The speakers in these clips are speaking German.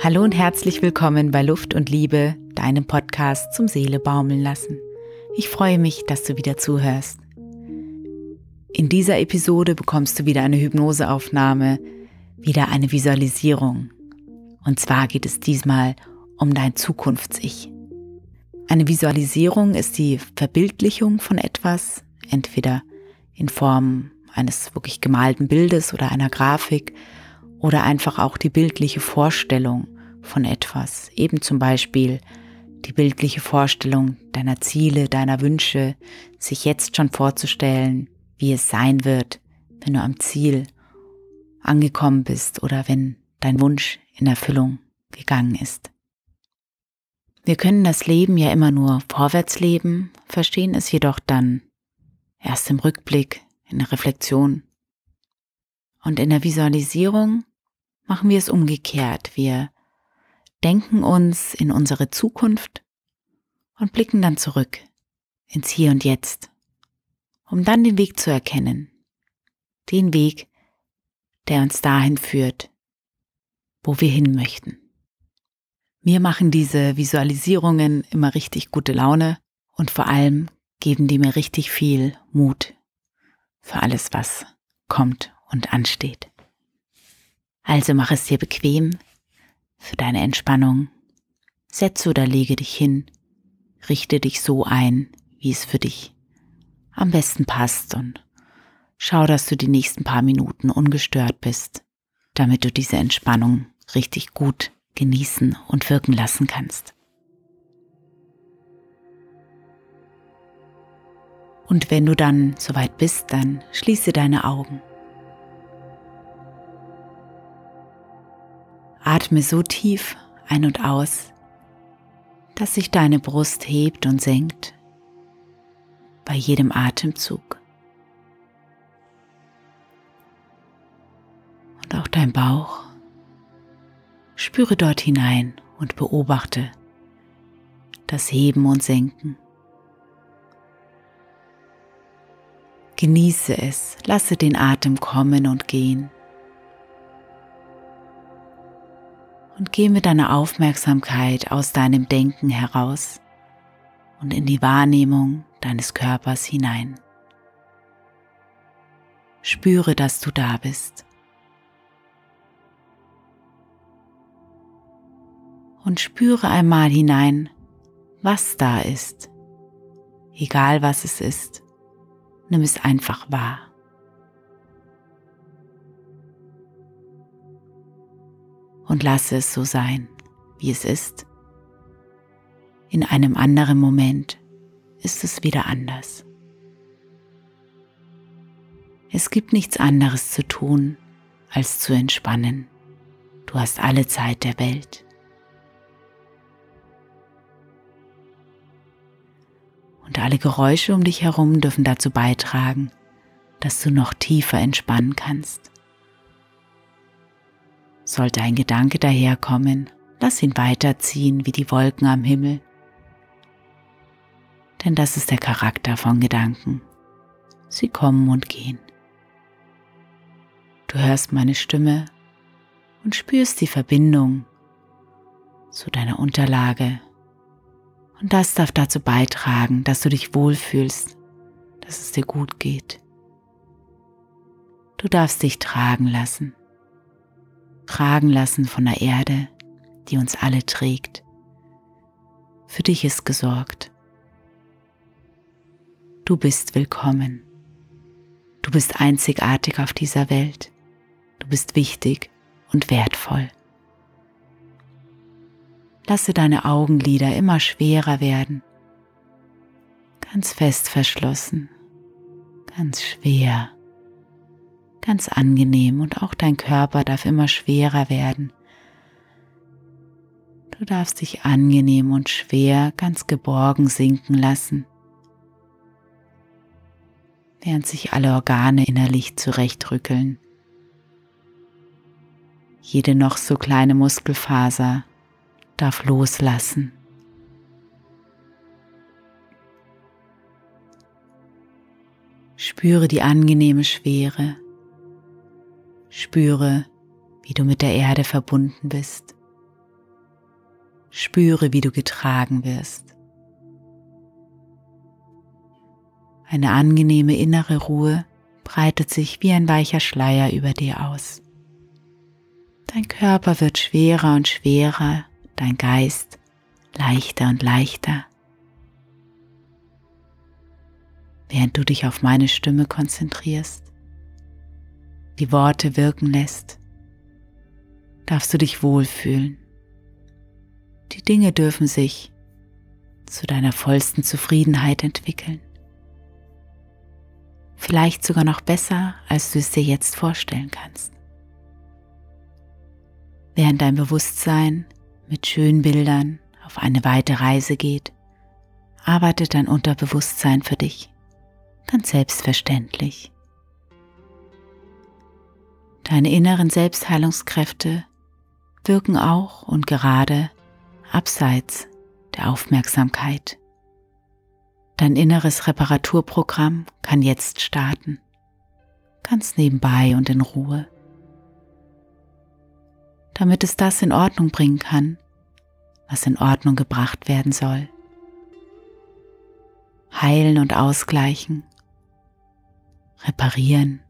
Hallo und herzlich willkommen bei Luft und Liebe, deinem Podcast zum Seele baumeln lassen. Ich freue mich, dass du wieder zuhörst. In dieser Episode bekommst du wieder eine Hypnoseaufnahme, wieder eine Visualisierung. Und zwar geht es diesmal um dein Zukunfts-Ich. Eine Visualisierung ist die Verbildlichung von etwas, entweder in Form eines wirklich gemalten Bildes oder einer Grafik oder einfach auch die bildliche Vorstellung von etwas, eben zum Beispiel die bildliche Vorstellung deiner Ziele, deiner Wünsche, sich jetzt schon vorzustellen, wie es sein wird, wenn du am Ziel angekommen bist oder wenn dein Wunsch in Erfüllung gegangen ist. Wir können das Leben ja immer nur vorwärts leben, verstehen es jedoch dann erst im Rückblick, in der Reflexion. Und in der Visualisierung machen wir es umgekehrt. Wir denken uns in unsere Zukunft und blicken dann zurück ins Hier und Jetzt, um dann den Weg zu erkennen. Den Weg, der uns dahin führt, wo wir hin möchten. Mir machen diese Visualisierungen immer richtig gute Laune und vor allem geben die mir richtig viel Mut für alles, was kommt und ansteht. Also mach es dir bequem für deine Entspannung. Setze oder lege dich hin, richte dich so ein, wie es für dich am besten passt und schau, dass du die nächsten paar Minuten ungestört bist, damit du diese Entspannung richtig gut genießen und wirken lassen kannst. Und wenn du dann soweit bist, dann schließe deine Augen. Atme so tief ein und aus, dass sich deine Brust hebt und senkt bei jedem Atemzug. Und auch dein Bauch. Spüre dort hinein und beobachte das Heben und Senken. Genieße es, lasse den Atem kommen und gehen. Und geh mit deiner Aufmerksamkeit aus deinem Denken heraus und in die Wahrnehmung deines Körpers hinein. Spüre, dass du da bist. Und spüre einmal hinein, was da ist, egal was es ist nimm es einfach wahr. Und lasse es so sein, wie es ist. In einem anderen Moment ist es wieder anders. Es gibt nichts anderes zu tun, als zu entspannen. Du hast alle Zeit der Welt. und alle Geräusche um dich herum dürfen dazu beitragen, dass du noch tiefer entspannen kannst. Sollte ein Gedanke daherkommen, lass ihn weiterziehen wie die Wolken am Himmel. Denn das ist der Charakter von Gedanken. Sie kommen und gehen. Du hörst meine Stimme und spürst die Verbindung zu deiner Unterlage und das darf dazu beitragen, dass du dich wohlfühlst, dass es dir gut geht. Du darfst dich tragen lassen. Tragen lassen von der Erde, die uns alle trägt. Für dich ist gesorgt. Du bist willkommen. Du bist einzigartig auf dieser Welt. Du bist wichtig und wertvoll. Lasse deine Augenlider immer schwerer werden. Ganz fest verschlossen. Ganz schwer. Ganz angenehm und auch dein Körper darf immer schwerer werden. Du darfst dich angenehm und schwer ganz geborgen sinken lassen, während sich alle Organe innerlich zurechtrückeln. Jede noch so kleine Muskelfaser darf loslassen. Spüre die angenehme Schwere. Spüre, wie du mit der Erde verbunden bist, Spüre, wie du getragen wirst. Eine angenehme innere Ruhe breitet sich wie ein weicher Schleier über dir aus. Dein Körper wird schwerer und schwerer, dein Geist leichter und leichter. Während du dich auf meine Stimme konzentrierst, die Worte wirken lässt, darfst du dich wohlfühlen. Die Dinge dürfen sich zu deiner vollsten Zufriedenheit entwickeln. Vielleicht sogar noch besser, als du es dir jetzt vorstellen kannst. Während dein Bewusstsein mit schönen Bildern auf eine weite Reise geht, arbeitet dein Unterbewusstsein für dich, ganz selbstverständlich. Deine inneren Selbstheilungskräfte wirken auch und gerade abseits der Aufmerksamkeit. Dein inneres Reparaturprogramm kann jetzt starten, ganz nebenbei und in Ruhe. Damit es das in Ordnung bringen kann, was in Ordnung gebracht werden soll. Heilen und ausgleichen, reparieren.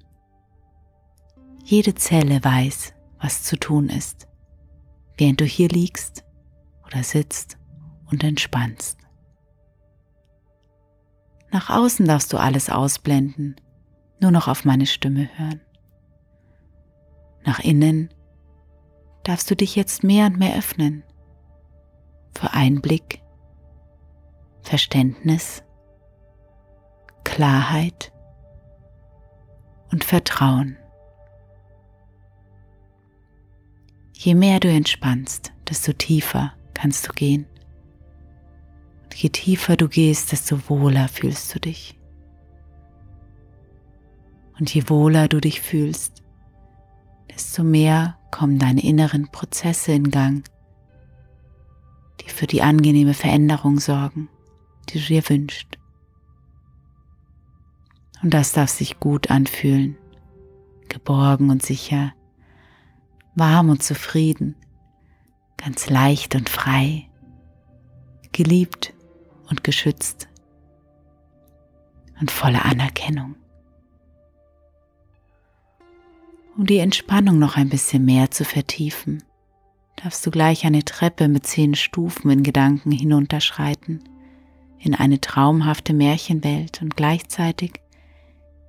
Jede Zelle weiß, was zu tun ist, während du hier liegst oder sitzt und entspannst. Nach außen darfst du alles ausblenden, nur noch auf meine Stimme hören. Nach innen darfst du dich jetzt mehr und mehr öffnen für Einblick, Verständnis, Klarheit und Vertrauen. Je mehr du entspannst, desto tiefer kannst du gehen. Und je tiefer du gehst, desto wohler fühlst du dich. Und je wohler du dich fühlst, desto mehr kommen deine inneren Prozesse in Gang, die für die angenehme Veränderung sorgen, die du dir wünschst. Und das darf sich gut anfühlen, geborgen und sicher, warm und zufrieden, ganz leicht und frei, geliebt und geschützt und voller Anerkennung. Um die Entspannung noch ein bisschen mehr zu vertiefen, darfst du gleich eine Treppe mit zehn Stufen in Gedanken hinunterschreiten, in eine traumhafte Märchenwelt und gleichzeitig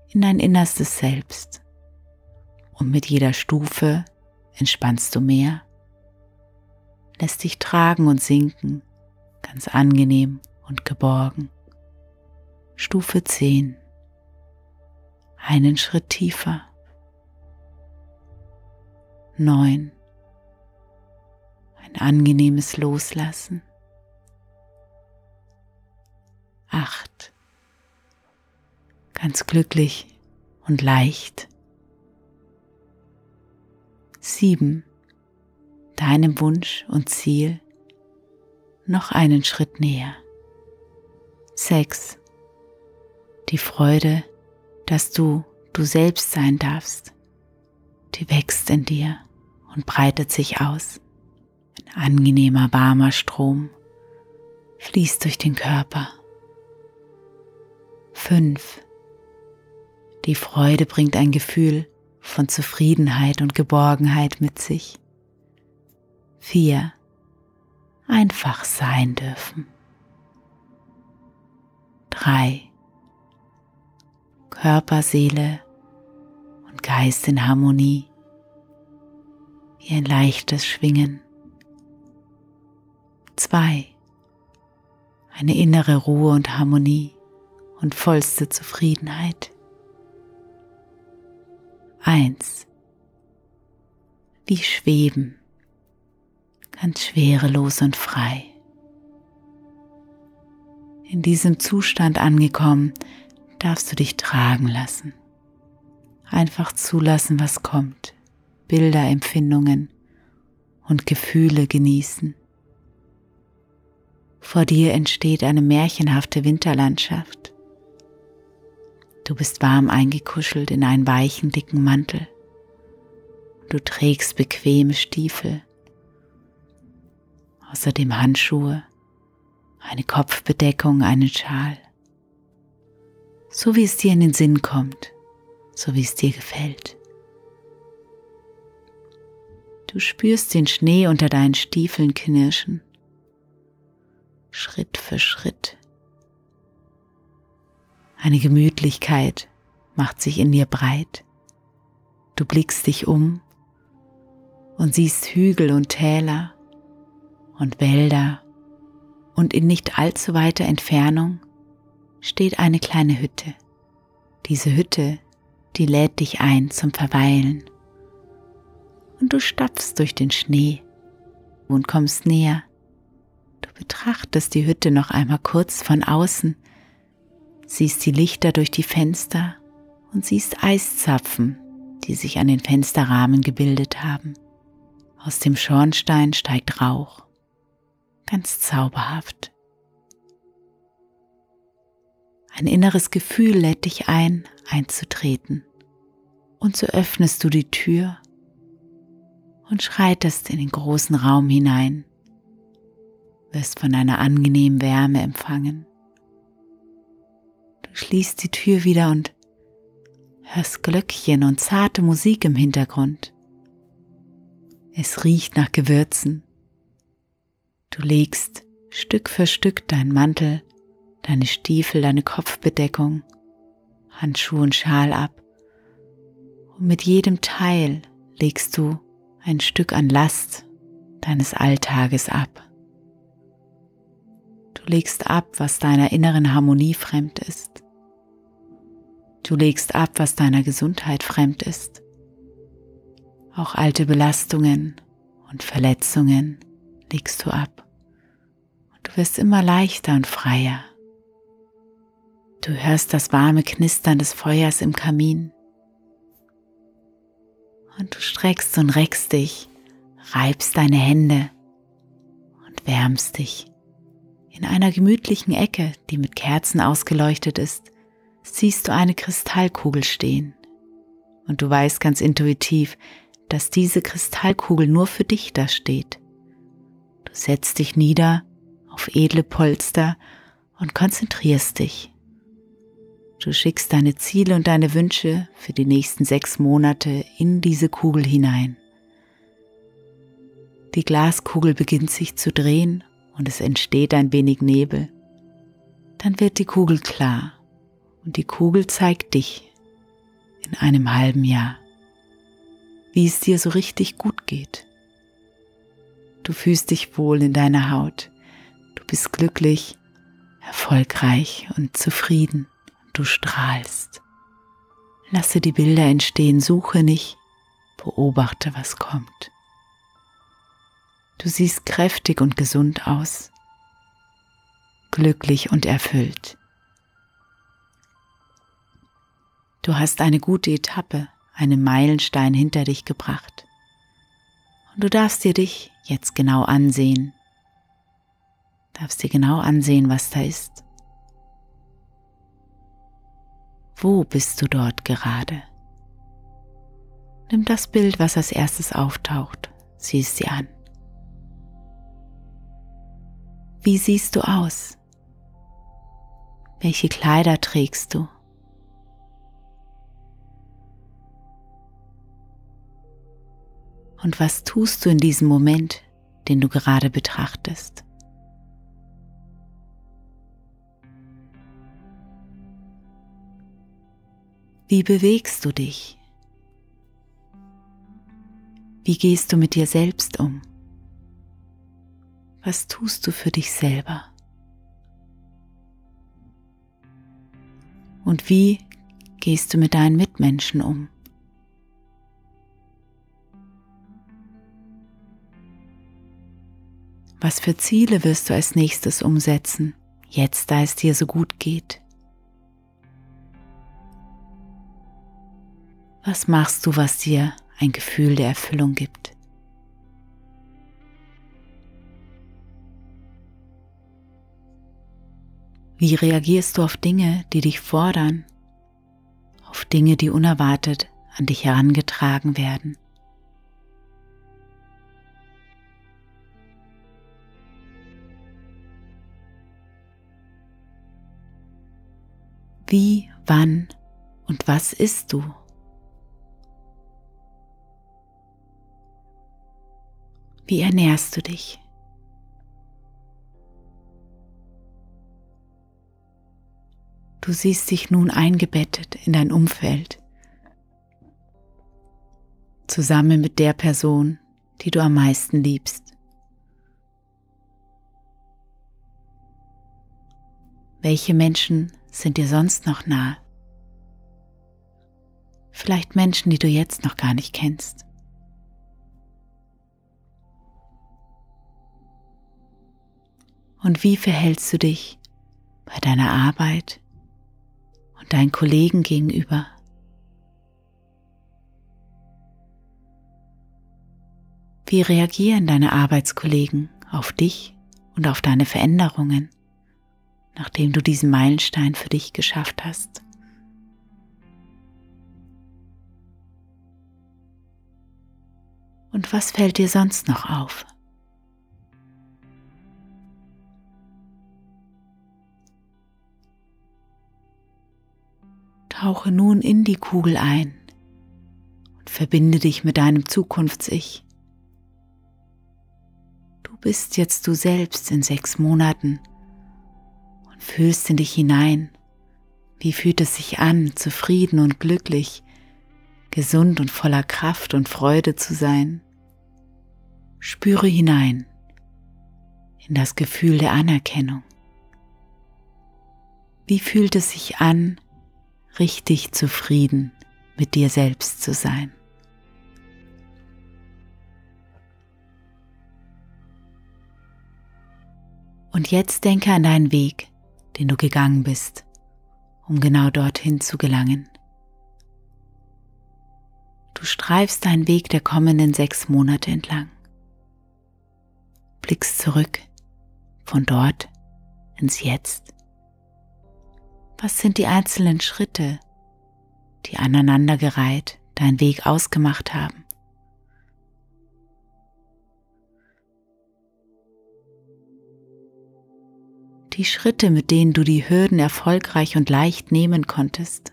in dein innerstes Selbst. Und mit jeder Stufe entspannst du mehr lässt dich tragen und sinken, ganz angenehm und geborgen. Stufe 10. Einen Schritt tiefer. 9. Ein angenehmes Loslassen. 8. Ganz glücklich und leicht. 7 deinem Wunsch und Ziel noch einen Schritt näher. 6. Die Freude, dass du du selbst sein darfst, die wächst in dir und breitet sich aus. Ein angenehmer, warmer Strom fließt durch den Körper. 5. Die Freude bringt ein Gefühl von Zufriedenheit und Geborgenheit mit sich. 4. Einfach sein dürfen. 3. Körper, Seele und Geist in Harmonie, wie ein leichtes Schwingen. 2. Eine innere Ruhe und Harmonie und vollste Zufriedenheit. 1. Wie schweben ganz schwerelos und frei. In diesem Zustand angekommen, darfst du dich tragen lassen. Einfach zulassen, was kommt. Bilder, Empfindungen und Gefühle genießen. Vor dir entsteht eine märchenhafte Winterlandschaft. Du bist warm eingekuschelt in einen weichen, dicken Mantel. Du trägst bequeme Stiefel außerdem Handschuhe, eine Kopfbedeckung, einen Schal. So wie es dir in den Sinn kommt, so wie es dir gefällt. Du spürst den Schnee unter deinen Stiefeln knirschen. Schritt für Schritt. Eine Gemütlichkeit macht sich in dir breit. Du blickst dich um und siehst Hügel und Täler und Wälder und in nicht allzu weiter Entfernung steht eine kleine Hütte. Diese Hütte, die lädt dich ein zum Verweilen und du stapfst durch den Schnee und kommst näher. Du betrachtest die Hütte noch einmal kurz von außen, siehst die Lichter durch die Fenster und siehst Eiszapfen, die sich an den Fensterrahmen gebildet haben. Aus dem Schornstein steigt Rauch, ganz zauberhaft. Ein inneres Gefühl lädt dich ein, einzutreten. Und so öffnest du die Tür und schreitest in den großen Raum hinein, wirst von einer angenehmen Wärme empfangen. Schließt die Tür wieder und hörst Glöckchen und zarte Musik im Hintergrund. Es riecht nach Gewürzen. Du legst Stück für Stück deinen Mantel, deine Stiefel, deine Kopfbedeckung, Handschuhe und Schal ab. Und mit jedem Teil legst du ein Stück an Last deines Alltages ab. Du legst ab, was deiner inneren Harmonie fremd ist. Du legst ab, was deiner Gesundheit fremd ist. Auch alte Belastungen und Verletzungen legst du ab. Und du wirst immer leichter und freier. Du hörst das warme Knistern des Feuers im Kamin und du streckst und reckst dich, reibst deine Hände und wärmst dich. In einer gemütlichen Ecke, die mit Kerzen ausgeleuchtet ist, siehst du eine Kristallkugel stehen. Und du weißt ganz intuitiv, dass diese Kristallkugel nur für dich da steht. Du setzt dich nieder auf edle Polster und konzentrierst dich. Du schickst deine Ziele und deine Wünsche für die nächsten sechs Monate in diese Kugel hinein. Die Glaskugel beginnt sich zu drehen und es entsteht ein wenig Nebel. Dann wird die Kugel klar und die Kugel zeigt dich in einem halben Jahr, wie es dir so richtig gut geht. Du fühlst dich wohl in deiner Haut, du bist glücklich, erfolgreich und zufrieden du strahlst. Lasse die Bilder entstehen, suche nicht, beobachte, was kommt. Du siehst kräftig und gesund aus, glücklich und erfüllt. Du hast eine gute Etappe, einen Meilenstein hinter dich gebracht. Und du darfst dir dich jetzt genau ansehen, darfst dir genau ansehen, was da ist. Wo bist du dort gerade? Nimm das Bild, was als erstes auftaucht, sieh es dir an. Wie siehst du aus? Welche Kleider trägst du? Und was tust du in diesem Moment, den du gerade betrachtest? Wie bewegst du dich? Wie gehst du mit dir selbst um? Was tust du für dich selber? Und wie gehst du mit deinen Mitmenschen um? Was für Ziele wirst du als nächstes umsetzen, jetzt da es dir so gut geht? Was machst du, was dir ein Gefühl der Erfüllung gibt? Wie reagierst du auf Dinge, die dich fordern, auf Dinge, die unerwartet an dich herangetragen werden? Wie, wann und was isst du? Wie ernährst du dich? Du siehst dich nun eingebettet in dein Umfeld, zusammen mit der Person, die du am meisten liebst. Welche Menschen sind dir sonst noch nahe? Vielleicht Menschen, die du jetzt noch gar nicht kennst. Und wie verhältst du dich bei deiner Arbeit und deinen Kollegen gegenüber? Wie reagieren deine Arbeitskollegen auf dich und auf deine Veränderungen, nachdem du diesen Meilenstein für dich geschafft hast? Und was fällt dir sonst noch auf? Tauche nun in die Kugel ein und verbinde dich mit deinem Zukunfts-Ich. Du bist jetzt du selbst in sechs Monaten fühlst in dich hinein. Wie fühlt es sich an, zufrieden und glücklich, gesund und voller Kraft und Freude zu sein? Spüre hinein in das Gefühl der Anerkennung. Wie fühlt es sich an, richtig zufrieden mit dir selbst zu sein. Und jetzt denke an deinen Weg, den du gegangen bist, um genau dorthin zu gelangen. Du streifst deinen Weg der kommenden sechs Monate entlang. Blickst zurück von dort ins Jetzt was sind die einzelnen Schritte, die aneinandergereiht deinen Weg ausgemacht haben? Die Schritte, mit denen du die Hürden erfolgreich und leicht nehmen konntest.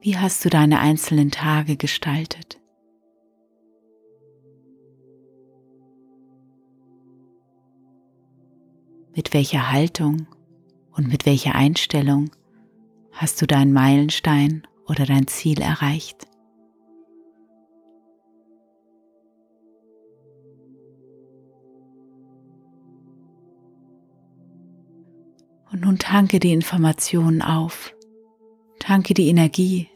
Wie hast du deine einzelnen Tage gestaltet? Mit welcher Haltung und mit welcher Einstellung hast du deinen Meilenstein oder dein Ziel erreicht? Und nun tanke die Informationen auf, tanke die Energie,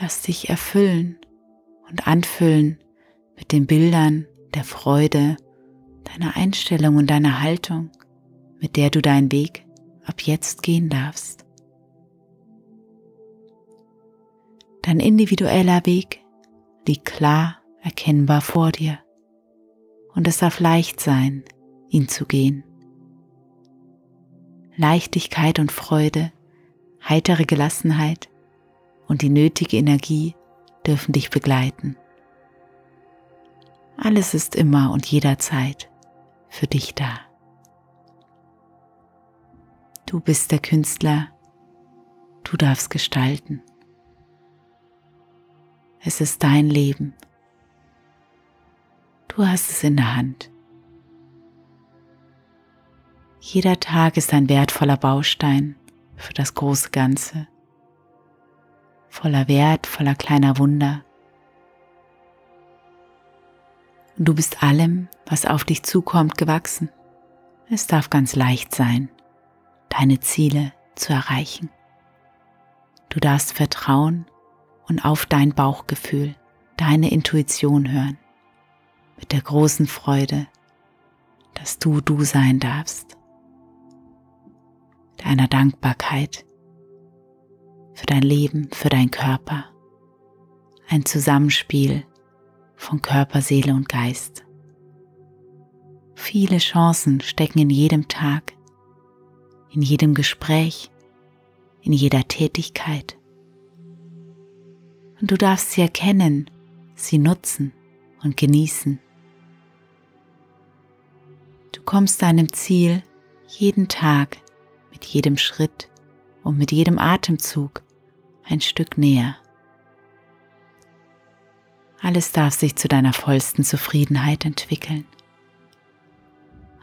lass dich erfüllen und anfüllen mit den Bildern der Freude, deiner Einstellung und deiner Haltung mit der du deinen Weg ab jetzt gehen darfst. Dein individueller Weg liegt klar erkennbar vor dir und es darf leicht sein, ihn zu gehen. Leichtigkeit und Freude, heitere Gelassenheit und die nötige Energie dürfen dich begleiten. Alles ist immer und jederzeit für dich da. Du bist der Künstler, du darfst gestalten. Es ist dein Leben. Du hast es in der Hand. Jeder Tag ist ein wertvoller Baustein für das große Ganze, voller Wert, voller kleiner Wunder. Und du bist allem, was auf dich zukommt, gewachsen. Es darf ganz leicht sein deine Ziele zu erreichen. Du darfst vertrauen und auf dein Bauchgefühl, deine Intuition hören, mit der großen Freude, dass du du sein darfst, deiner Dankbarkeit für dein Leben, für dein Körper, ein Zusammenspiel von Körper, Seele und Geist. Viele Chancen stecken in jedem Tag, in jedem Gespräch, in jeder Tätigkeit. Und du darfst sie erkennen, sie nutzen und genießen. Du kommst deinem Ziel jeden Tag jedem Schritt und mit jedem Atemzug ein Stück näher. Alles darf sich zu deiner vollsten Zufriedenheit entwickeln.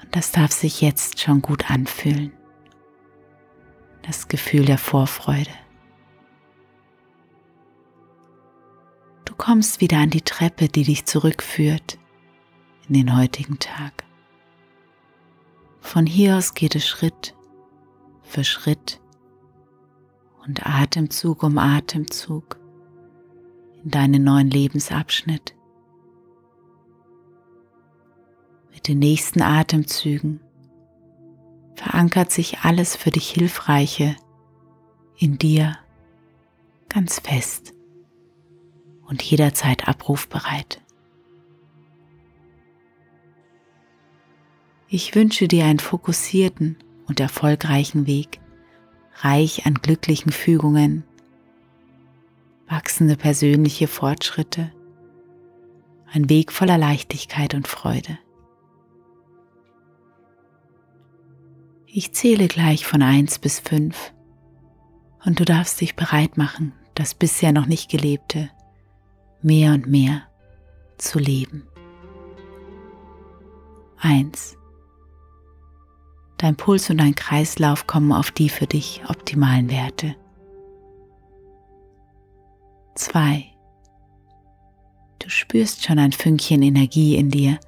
Und das darf sich jetzt schon gut anfühlen. Das Gefühl der Vorfreude. Du kommst wieder an die Treppe, die dich zurückführt in den heutigen Tag. Von hier aus geht es Schritt für Schritt und Atemzug um Atemzug in deinen neuen Lebensabschnitt. Mit den nächsten Atemzügen verankert sich alles für dich Hilfreiche in dir ganz fest und jederzeit abrufbereit. Ich wünsche dir einen fokussierten und erfolgreichen Weg, reich an glücklichen Fügungen, wachsende persönliche Fortschritte, ein Weg voller Leichtigkeit und Freude. Ich zähle gleich von 1 bis 5 und du darfst dich bereit machen, das bisher noch nicht gelebte mehr und mehr zu leben. 1. Dein Puls und dein Kreislauf kommen auf die für dich optimalen Werte. 2. Du spürst schon ein Fünkchen Energie in dir,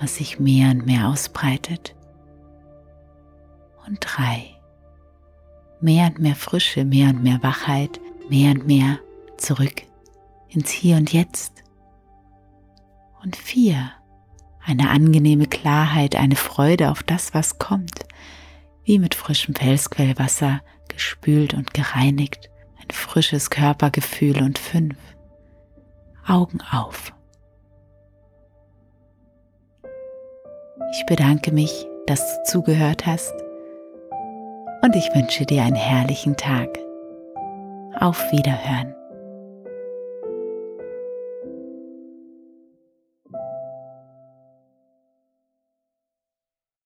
was sich mehr und mehr ausbreitet. Und 3. Mehr und mehr Frische, mehr und mehr Wachheit, mehr und mehr zurück ins Hier und Jetzt. Und 4 eine angenehme Klarheit, eine Freude auf das, was kommt, wie mit frischem Felsquellwasser gespült und gereinigt, ein frisches Körpergefühl und fünf. Augen auf. Ich bedanke mich, dass du zugehört hast und ich wünsche dir einen herrlichen Tag. Auf Wiederhören.